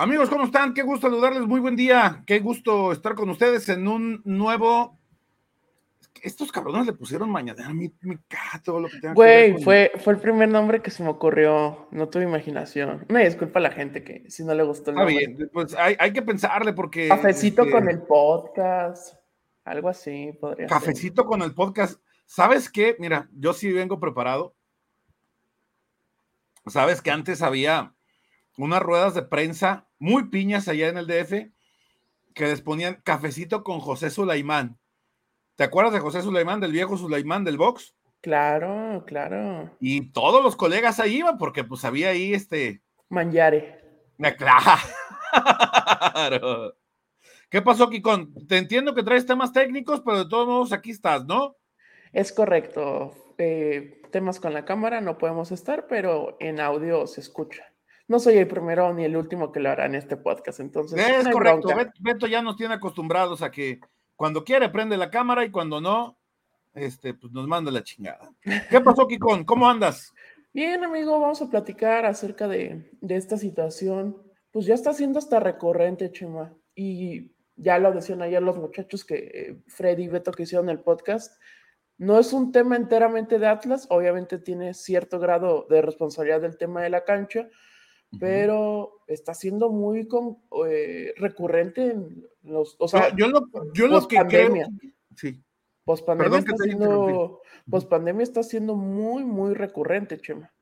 Amigos, ¿cómo están? Qué gusto saludarles, muy buen día, qué gusto estar con ustedes en un nuevo... Estos cabrones le pusieron mañana mi, mi todo lo que tenga Güey, que fue, fue el primer nombre que se me ocurrió, no tuve imaginación. Me disculpa a la gente que si no le gustó el nombre. Está bien, pues hay, hay, que pensarle porque... Cafecito este, con el podcast, algo así podría Cafecito con el podcast. ¿Sabes qué? Mira, yo sí vengo preparado. Sabes que antes había unas ruedas de prensa muy piñas allá en el DF que les ponían cafecito con José Sulaimán. ¿Te acuerdas de José Sulaimán, del viejo Sulaimán del box? Claro, claro. Y todos los colegas ahí iban porque pues había ahí este... Manjare. Claro. ¿Qué pasó, Kikon? Te entiendo que traes temas técnicos, pero de todos modos aquí estás, ¿no? Es correcto. Eh, temas con la cámara no podemos estar, pero en audio se escucha no soy el primero ni el último que lo hará en este podcast. Entonces, es correcto. Beto ya nos tiene acostumbrados a que cuando quiere prende la cámara y cuando no, este, pues nos manda la chingada. ¿Qué pasó, Kikón? ¿Cómo andas? Bien, amigo, vamos a platicar acerca de, de esta situación. Pues ya está siendo hasta recurrente, Chema. Y ya lo decían ayer los muchachos que eh, Freddy y Beto que hicieron el podcast. No es un tema enteramente de Atlas, obviamente tiene cierto grado de responsabilidad del tema de la cancha, pero está siendo muy eh, recurrente en los, o sea, yo, lo, yo lo que creo, sí. Pospandemia está, siendo, pospandemia está siendo muy, muy recurrente, Chema.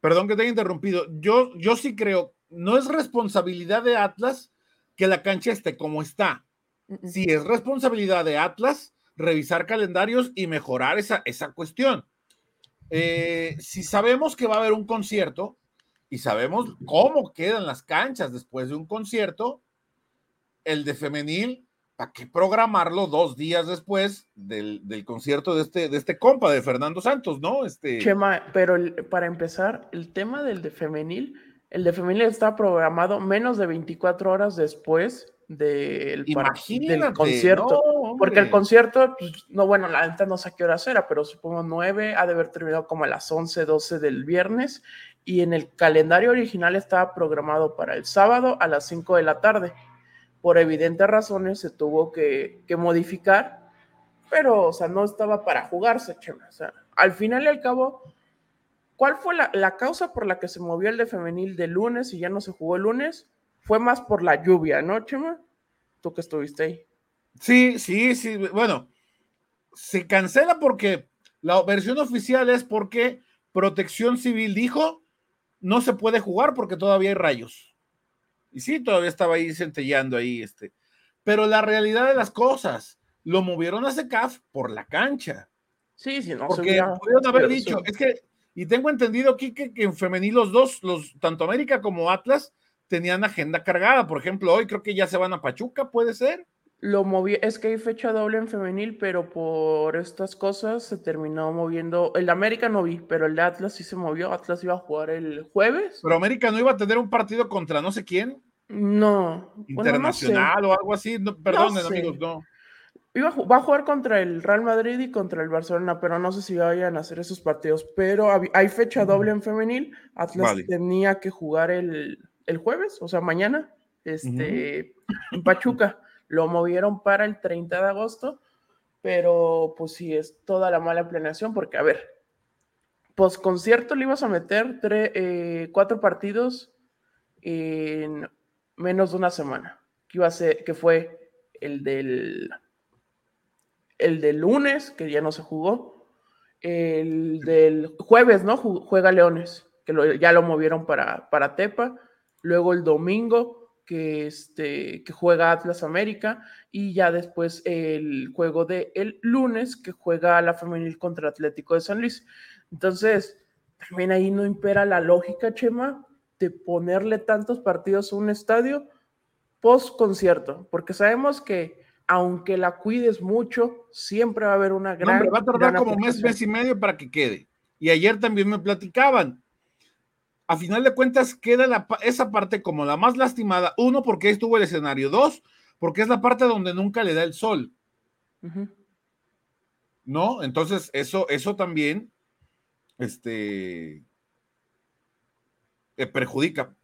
Perdón que te haya interrumpido. Yo, yo sí creo, no es responsabilidad de Atlas que la cancha esté como está. Sí es responsabilidad de Atlas revisar calendarios y mejorar esa, esa cuestión. Eh, si sabemos que va a haber un concierto, y sabemos cómo quedan las canchas después de un concierto, el de femenil, ¿para qué programarlo dos días después del, concierto de este, de este compa, de Fernando Santos, ¿no? Este... Chema, pero para empezar, el tema del de femenil, el de femenil está programado menos de 24 horas después del, del concierto. porque el concierto, pues, no, bueno, la neta no sé a qué hora era, pero supongo 9, ha de haber terminado como a las 11, 12 del viernes y en el calendario original estaba programado para el sábado a las 5 de la tarde. Por evidentes razones se tuvo que, modificar, pero, o sea, no estaba para jugarse, Chema. O sea, al final y al cabo, ¿cuál fue la, la, causa por la que se movió el de femenil de lunes y ya no se jugó el lunes? Fue más por la lluvia, ¿no, Chema? Tú que estuviste ahí. Sí, sí, sí. Bueno, se cancela porque la versión oficial es porque Protección Civil dijo no se puede jugar porque todavía hay rayos. Y sí, todavía estaba ahí centellando ahí, este. Pero la realidad de las cosas, lo movieron a SECAF por la cancha. Sí, sí, no. Porque pudieron haber dicho, es que, y tengo entendido aquí que, en femenil los dos, los, tanto América como Atlas, tenían agenda cargada. Por ejemplo, hoy creo que ya se van a Pachuca, ¿puede ser? Lo moví, es que hay fecha doble en femenil, pero por estas cosas se terminó moviendo. El de América no vi, pero el de Atlas sí se movió. Atlas iba a jugar el jueves. Pero América no iba a tener un partido contra no sé quién. No. Internacional o algo así. perdón, amigos, no. Iba va a jugar contra el Real Madrid y contra el Barcelona, pero no sé si vayan a hacer esos partidos. Pero hay fecha doble en femenil. Atlas tenía que jugar el, jueves, o sea, mañana, este, en Pachuca lo movieron para el 30 de agosto, pero pues sí, es toda la mala planeación, porque a ver, pues concierto le ibas a meter eh, cuatro partidos en menos de una semana, que iba a ser, que fue el del el del lunes, que ya no se jugó, el del jueves, ¿no? Juega Leones, que ya lo movieron para, para Tepa, luego el domingo que, este, que juega Atlas América y ya después el juego de el lunes que juega la femenil contra Atlético de San Luis. Entonces, también ahí no impera la lógica, Chema, de ponerle tantos partidos a un estadio post concierto, porque sabemos que aunque la cuides mucho, siempre va a haber una gran... va a tardar como mes, mes y medio para que quede. Y ayer también me platicaban, a final de cuentas queda esa parte como la más lastimada. Uno, porque estuvo el escenario. Dos, porque es la parte donde nunca le da el sol. ¿No? Entonces, eso, eso también este, eh, perjudica.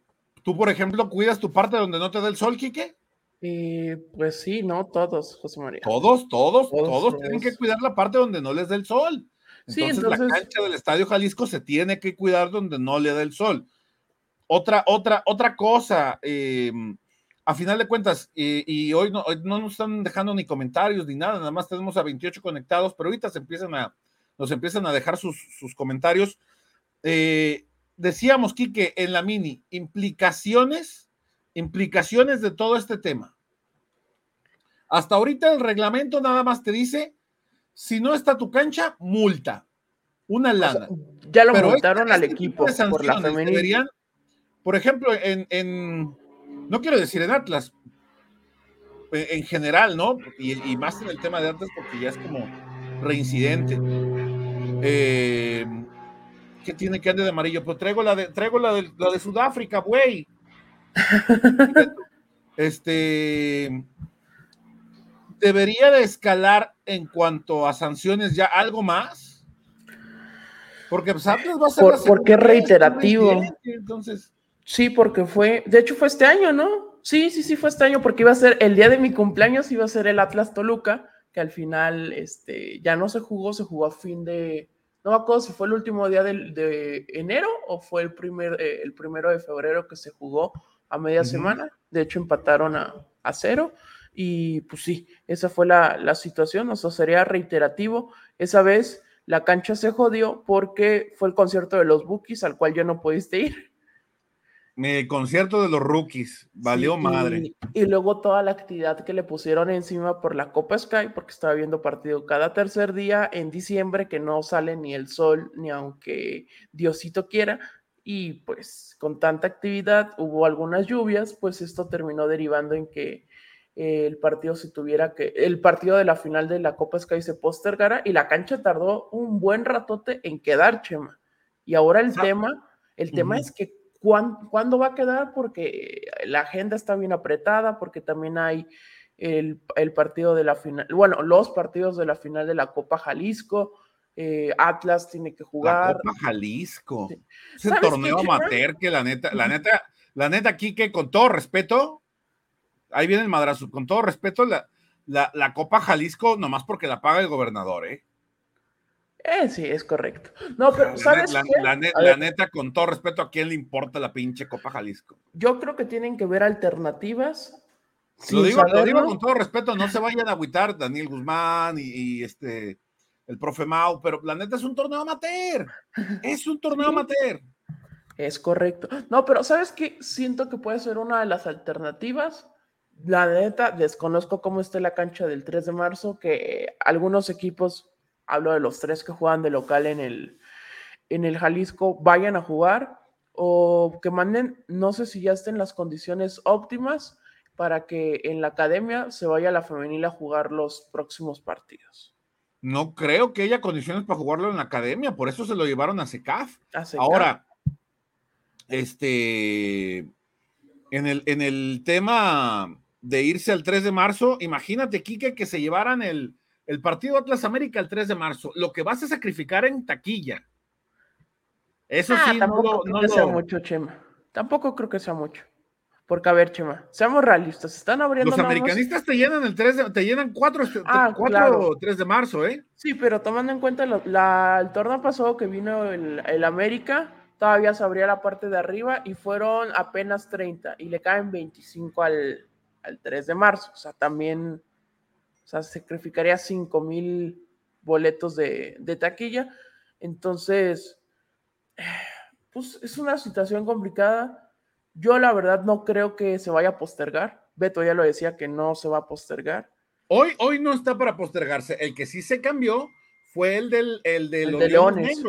¿Tú, por ejemplo, cuidas tu parte donde no te da el sol, Quique? Eh, pues sí, no todos, José María. Todos, todos, todos, tienen que cuidar la parte donde no les da el sol. Entonces, la cancha del Estadio Jalisco se tiene que cuidar donde no le da el sol. Otra, otra, otra cosa, em, a final de cuentas, y hoy no, no, nos están dejando ni comentarios ni nada, nada más tenemos a 28 conectados, pero ahorita se empiezan a, nos empiezan a dejar sus, sus comentarios. Eh, decíamos, Quique, en la mini, implicaciones, implicaciones de todo este tema. Hasta ahorita el reglamento nada más te dice, si no está tu cancha, multa. Una lana. ya lo multaron al este equipo por la femenina. por ejemplo, en, no quiero decir en Atlas, en general, ¿no? Y, más en el tema de Atlas porque ya es como reincidente. Eh, ¿Qué tiene que andar de amarillo? Pues traigo la de, traigo la de, la de Sudáfrica, güey. este debería de escalar en cuanto a sanciones ya algo más. Porque pues, Atlas va a ser Por, porque es reiterativo. Entonces. Sí, porque fue, de hecho fue este año, ¿no? Sí, sí, sí, fue este año, porque iba a ser el día de mi cumpleaños, iba a ser el Atlas Toluca, que al final este, ya no se jugó, se jugó a fin de, no me acuerdo si fue el último día de, enero o fue el, primer, eh, el primero de febrero que se jugó a media semana. De hecho, empataron a, cero. Y pues sí, esa fue la, la, situación. O sea, sería reiterativo. Esa vez la cancha se jodió porque fue el concierto de los Bookies al cual yo no pudiste ir. Mi concierto de los rookies, valió madre. Y, luego toda la actividad que le pusieron encima por la Copa Sky, porque estaba viendo partido cada tercer día en diciembre, que no sale ni el sol, ni aunque Diosito quiera. Y pues con tanta actividad, hubo algunas lluvias, pues esto terminó derivando en que el partido se tuviera que, el partido de la final de la Copa Sky se postergara y la cancha tardó un buen ratote en quedar, Chema. Y ahora el tema, el tema es que ¿Cuándo, va a quedar? Porque la agenda está bien apretada, porque también hay el, partido de la final, bueno, los partidos de la final de la Copa Jalisco. Eh, Atlas tiene que jugar. La Copa Jalisco. Ese torneo amateur que la neta, la neta, la neta aquí que con todo respeto, ahí viene el madrazo, con todo respeto, la, la, la Copa Jalisco, nomás porque la paga el gobernador, ¿eh? Eh, sí, es correcto. No, pero ¿sabes la, la, neta, con todo respeto, ¿a quién le importa la pinche Copa Jalisco? Yo creo que tienen que ver alternativas. Lo digo, lo digo, con todo respeto, no se vayan a agüitar Daniel Guzmán y, este el profe Mau, pero la neta es un torneo amateur. Es un torneo amateur. Es correcto. No, pero ¿sabes qué? Siento que puede ser una de las alternativas. La neta, desconozco cómo esté la cancha del 3 de marzo, que algunos equipos hablo de los tres que juegan de local en el, en el Jalisco, vayan a jugar o que manden, no sé si ya estén las condiciones óptimas para que en la academia se vaya la femenil a jugar los próximos partidos. No creo que haya condiciones para jugarlo en la academia, por eso se lo llevaron a SECAF. Ahora, este, en el, en el tema de irse al 3 de marzo, imagínate, Kike, que se llevaran el, el partido Atlas América el 3 de marzo, lo que vas a sacrificar en taquilla. Eso ah, sí, tampoco no, creo que sea mucho, Chema. Tampoco creo que sea mucho. Porque, a ver, Chema, seamos realistas, están abriendo. Los americanistas te llenan el 3 de, te llenan 4, este, ah, 3 de marzo, ¿eh? Sí, pero tomando en cuenta la, el torneo pasado que vino el, el, América, todavía se abría la parte de arriba y fueron apenas 30 y le caen 25 al, al 3 de marzo. O sea, también o sea, sacrificaría 5 mil boletos de, taquilla. Entonces, pues es una situación complicada. Yo la verdad no creo que se vaya a postergar. Beto ya lo decía que no se va a postergar. Hoy, hoy no está para postergarse. El que sí se cambió fue el del el de, los Leones,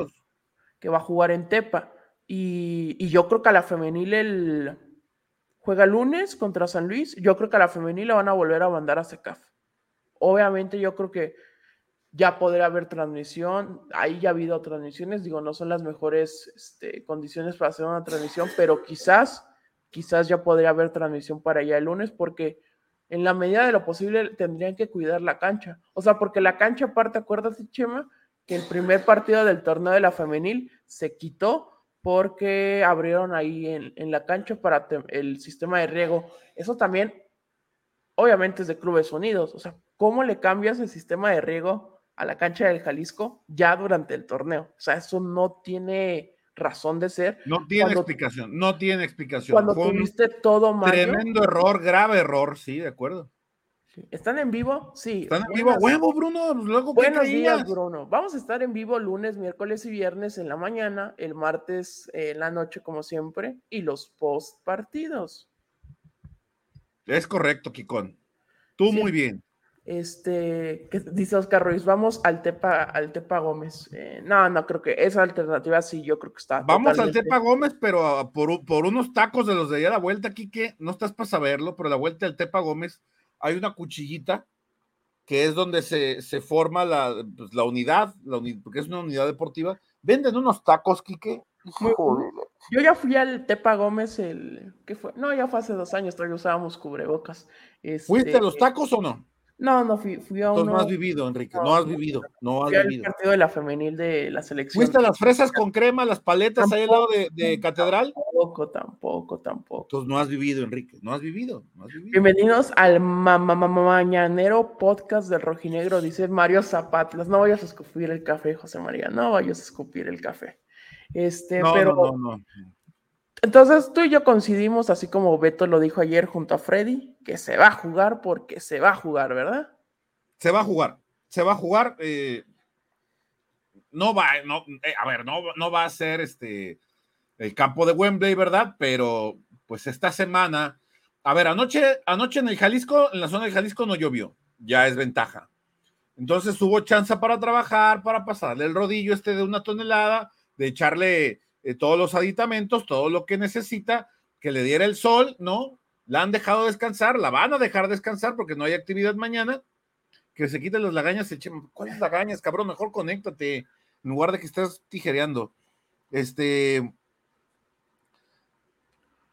que va a jugar en Tepa. Y, y, yo creo que a la femenil el juega lunes contra San Luis. Yo creo que a la femenil la van a volver a mandar a SECAF. Obviamente yo creo que ya podría haber transmisión, ahí ya ha habido transmisiones, digo, no son las mejores este, condiciones para hacer una transmisión, pero quizás, quizás ya podría haber transmisión para allá el lunes, porque en la medida de lo posible tendrían que cuidar la cancha. O sea, porque la cancha aparte, acuérdate, Chema, que el primer partido del torneo de la femenil se quitó porque abrieron ahí en, en la cancha para el sistema de riego. Eso también, obviamente, es de Clubes Unidos. O sea, ¿cómo le cambias el sistema de riego a la cancha del Jalisco ya durante el torneo? O sea, eso no tiene razón de ser. No tiene explicación, no tiene explicación. Cuando tuviste todo mal. Tremendo error, grave error, sí, de acuerdo. ¿Están en vivo? Sí. ¿Están en vivo? Huevo, Bruno. Luego, Buenos días, Bruno. Vamos a estar en vivo lunes, miércoles y viernes en la mañana, el martes en la noche, como siempre, y los post partidos. Es correcto, Kikón. Tú muy bien. Este, que dice Oscar Ruiz, vamos al Tepa, al Tepa Gómez. Eh, no, no creo que esa alternativa sí, yo creo que está. Vamos al Tepa Gómez, pero por, por, unos tacos de los de allá a la vuelta, Kike, no estás para saberlo, pero la vuelta del Tepa Gómez hay una cuchillita que es donde se, forma la, pues, la unidad, la porque es una unidad deportiva. Venden unos tacos, Kike. Yo ya fui al Tepa Gómez el. ¿Qué fue? No, ya fue hace dos años, todavía usábamos cubrebocas. ¿Fuiste a este, los tacos o no? No, no fui, fui a uno. no has vivido, Enrique, no, has vivido, no has vivido. el partido de la femenil de la selección. ¿Fuiste a las fresas con crema, las paletas ahí al lado de, Catedral? Tampoco, tampoco, tampoco. Entonces no has vivido, Enrique, no has vivido. Bienvenidos al mañanero podcast del rojinegro, dice Mario Zapatlas. No vayas a escupir el café, José María, no vayas a escupir el café. Este, pero. No, no, no. Entonces tú y yo coincidimos, así como Beto lo dijo ayer junto a Freddy, que se va a jugar porque se va a jugar, ¿verdad? Se va a jugar, se va a jugar. Eh, no va, no, eh, a ver, no, no va a ser este el campo de Wembley, ¿verdad? Pero pues esta semana, a ver, anoche, anoche en el Jalisco, en la zona de Jalisco no llovió, ya es ventaja. Entonces hubo chance para trabajar, para pasarle el rodillo este de una tonelada, de echarle eh, todos los aditamentos, todo lo que necesita, que le diera el sol, ¿no? La han dejado descansar, la van a dejar descansar porque no hay actividad mañana. Que se quiten las lagañas, se ¿cuáles lagañas, cabrón? Mejor conéctate en lugar de que estés tijereando. Este.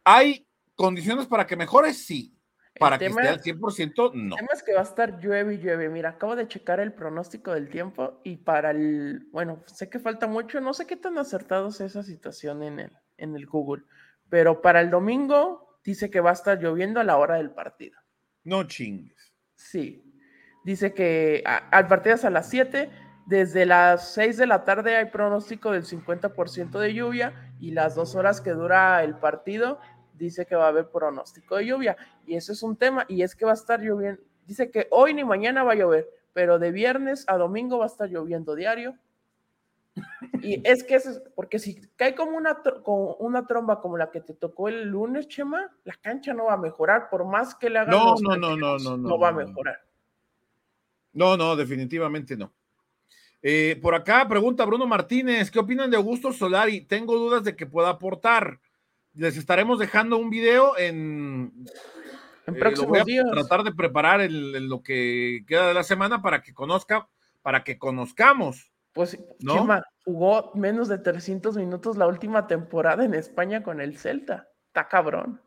¿Hay condiciones para que mejore? Sí. Para que esté al 100%, no. El tema es que va a estar llueve y llueve. Mira, acabo de checar el pronóstico del tiempo y para el, bueno, sé que falta mucho, no sé qué tan acertado es esa situación en el, en el Google, pero para el domingo dice que va a estar lloviendo a la hora del partido. No chingues. Sí. Dice que al partido es a las 7, desde las 6 de la tarde hay pronóstico del 50% de lluvia y las dos horas que dura el partido dice que va a haber pronóstico de lluvia y eso es un tema y es que va a estar lloviendo. Dice que hoy ni mañana va a llover, pero de viernes a domingo va a estar lloviendo diario. Y es que es porque si cae como una, como una tromba como la que te tocó el lunes, Chema, la cancha no va a mejorar, por más que le hagan. No, no, no, no, no, no, va a mejorar. No, no, definitivamente no. Eh, por acá pregunta Bruno Martínez, ¿qué opinan de Augusto Solari? Tengo dudas de que pueda aportar les estaremos dejando un video en, en eh, próximos días. Tratar de preparar el, lo que queda de la semana para que conozca, para que conozcamos. Pues ¿no? jugó menos de 300 minutos la última temporada en España con el Celta. Está cabrón.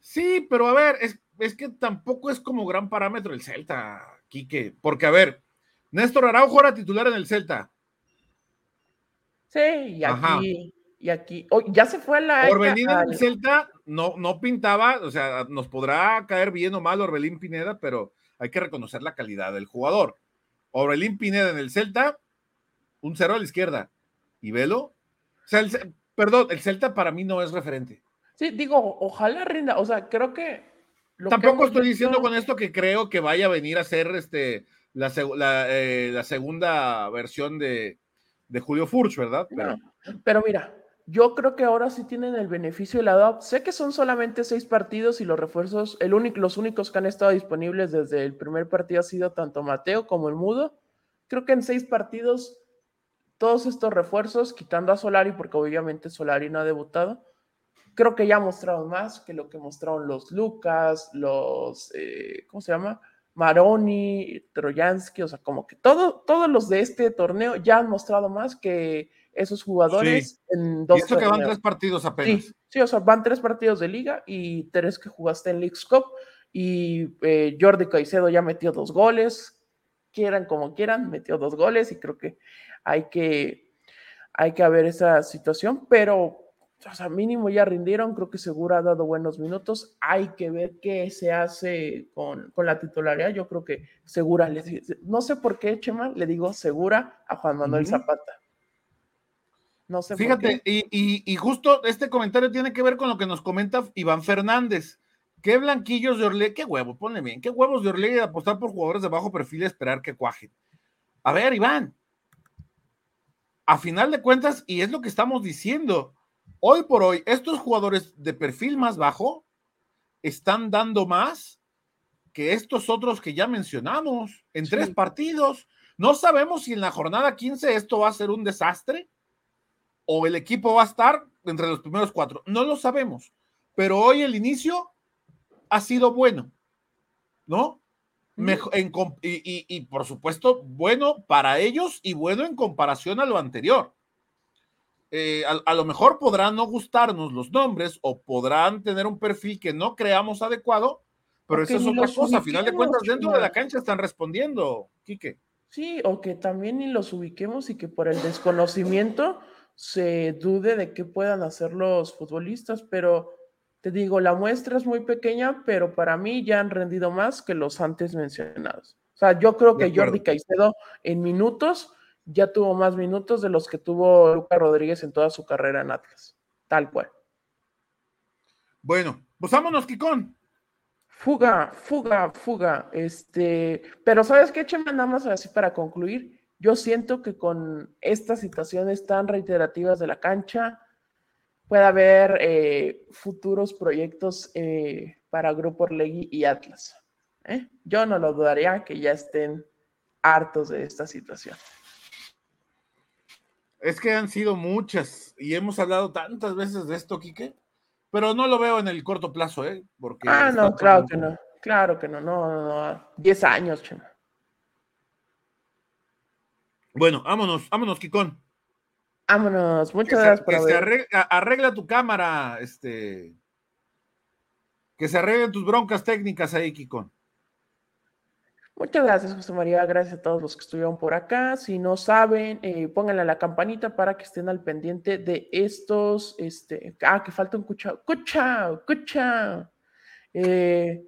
Sí, pero a ver, es, es que tampoco es como gran parámetro el Celta, Quique, porque a ver, Néstor Araujo era titular en el Celta. Sí, y aquí y aquí, ya se fue la. Orbelín en el Celta no, no pintaba, o sea, nos podrá caer bien o mal Orbelín Pineda, pero hay que reconocer la calidad del jugador. Orbelín Pineda en el Celta, un cero a la izquierda. ¿Y Velo? O sea, perdón, el Celta para mí no es referente. Sí, digo, ojalá rinda, o sea, creo que. Tampoco estoy diciendo con esto que creo que vaya a venir a ser este, la, eh, segunda versión de, Julio Furch, ¿verdad? Pero, pero mira, yo creo que ahora sí tienen el beneficio de la edad. Sé que son solamente seis partidos y los refuerzos, el único, los únicos que han estado disponibles desde el primer partido ha sido tanto Mateo como el Mudo. Creo que en seis partidos, todos estos refuerzos, quitando a Solari, porque obviamente Solari no ha debutado, creo que ya mostraron más que lo que mostraron los Lucas, los, eh, ¿cómo se llama? Maroni, Trojansky, o sea, como que todo, todos los de este torneo ya han mostrado más que esos jugadores en dos. Y esto que van tres partidos apenas. Sí, o sea, van tres partidos de liga y tres que jugaste en League's Cup. Y eh, Jordi Caicedo ya metió dos goles. Quieran como quieran, metió dos goles y creo que hay que, hay que ver esa situación, pero o sea, mínimo ya rindieron, creo que Segura ha dado buenos minutos, hay que ver qué se hace con, la titularidad, yo creo que Segura, no sé por qué, Chema, le digo Segura a Juan Manuel Zapata. No sé. Fíjate, Y, justo este comentario tiene que ver con lo que nos comenta Iván Fernández. Qué blanquillos de Orlegui, qué huevo, ponle bien, qué huevos de Orlegui de apostar por jugadores de bajo perfil y esperar que cuajen. A ver, Iván, a final de cuentas, y es lo que estamos diciendo, hoy por hoy, estos jugadores de perfil más bajo están dando más que estos otros que ya mencionamos en tres partidos. No sabemos si en la jornada 15 esto va a ser un desastre o el equipo va a estar entre los primeros cuatro. No lo sabemos, pero hoy el inicio ha sido bueno, ¿no? y, por supuesto, bueno para ellos y bueno en comparación a lo anterior. Eh, a, lo mejor podrán no gustarnos los nombres o podrán tener un perfil que no creamos adecuado, pero eso es otra cosa. A final de cuentas, dentro de la cancha están respondiendo, Quique. Sí, o que también ni los ubiquemos y que por el desconocimiento se dude de qué puedan hacer los futbolistas, pero te digo, la muestra es muy pequeña, pero para mí ya han rendido más que los antes mencionados. O sea, yo creo que Jordi Caicedo en minutos ya tuvo más minutos de los que tuvo Lucas Rodríguez en toda su carrera en Atlas. Tal cual. Bueno, pues vámonos, Kikón. Fuga, fuga, fuga. Este, pero ¿sabes qué, Chema? Nada más así para concluir. Yo siento que con estas situaciones tan reiterativas de la cancha, puede haber eh, futuros proyectos eh, para Grupo Orlegui y Atlas. ¿eh? Yo no lo dudaría que ya estén hartos de esta situación. Es que han sido muchas y hemos hablado tantas veces de esto, Quique, pero no lo veo en el corto plazo, ¿eh? Porque ah, no, claro que no, claro que no, no, no, 10 años, chema. Bueno, vámonos, vámonos, Kikón. Vámonos, muchas gracias por que arregla, tu cámara, este. Que se arreglen tus broncas técnicas ahí, Kikón. Muchas gracias, José María. Gracias a todos los que estuvieron por acá. Si no saben, eh, pónganle la campanita para que estén al pendiente de estos. Este, ah, que falta un cuchao. ¡Cuchao! ¡Cuchao! Eh,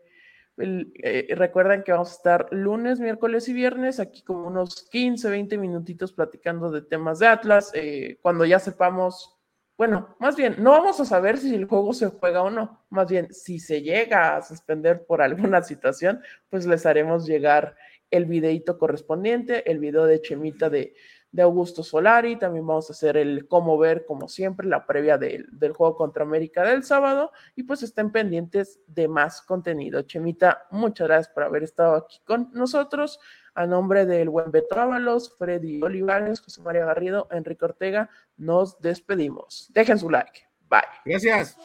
eh, recuerden que vamos a estar lunes, miércoles y viernes aquí como unos 15, 20 minutitos platicando de temas de Atlas. cuando ya sepamos bueno, más bien, no vamos a saber si el juego se juega o no. Más bien, si se llega a suspender por alguna situación, pues les haremos llegar el videito correspondiente, el video de Chemita de, Augusto Solari. También vamos a hacer el cómo ver, como siempre, la previa del, del juego contra América del sábado. Y pues estén pendientes de más contenido. Chemita, muchas gracias por haber estado aquí con nosotros. A nombre del buen Beto Ábalos, Freddy Olivares, José María Garrido, Enrique Ortega, nos despedimos. Dejen su like. Bye. Gracias.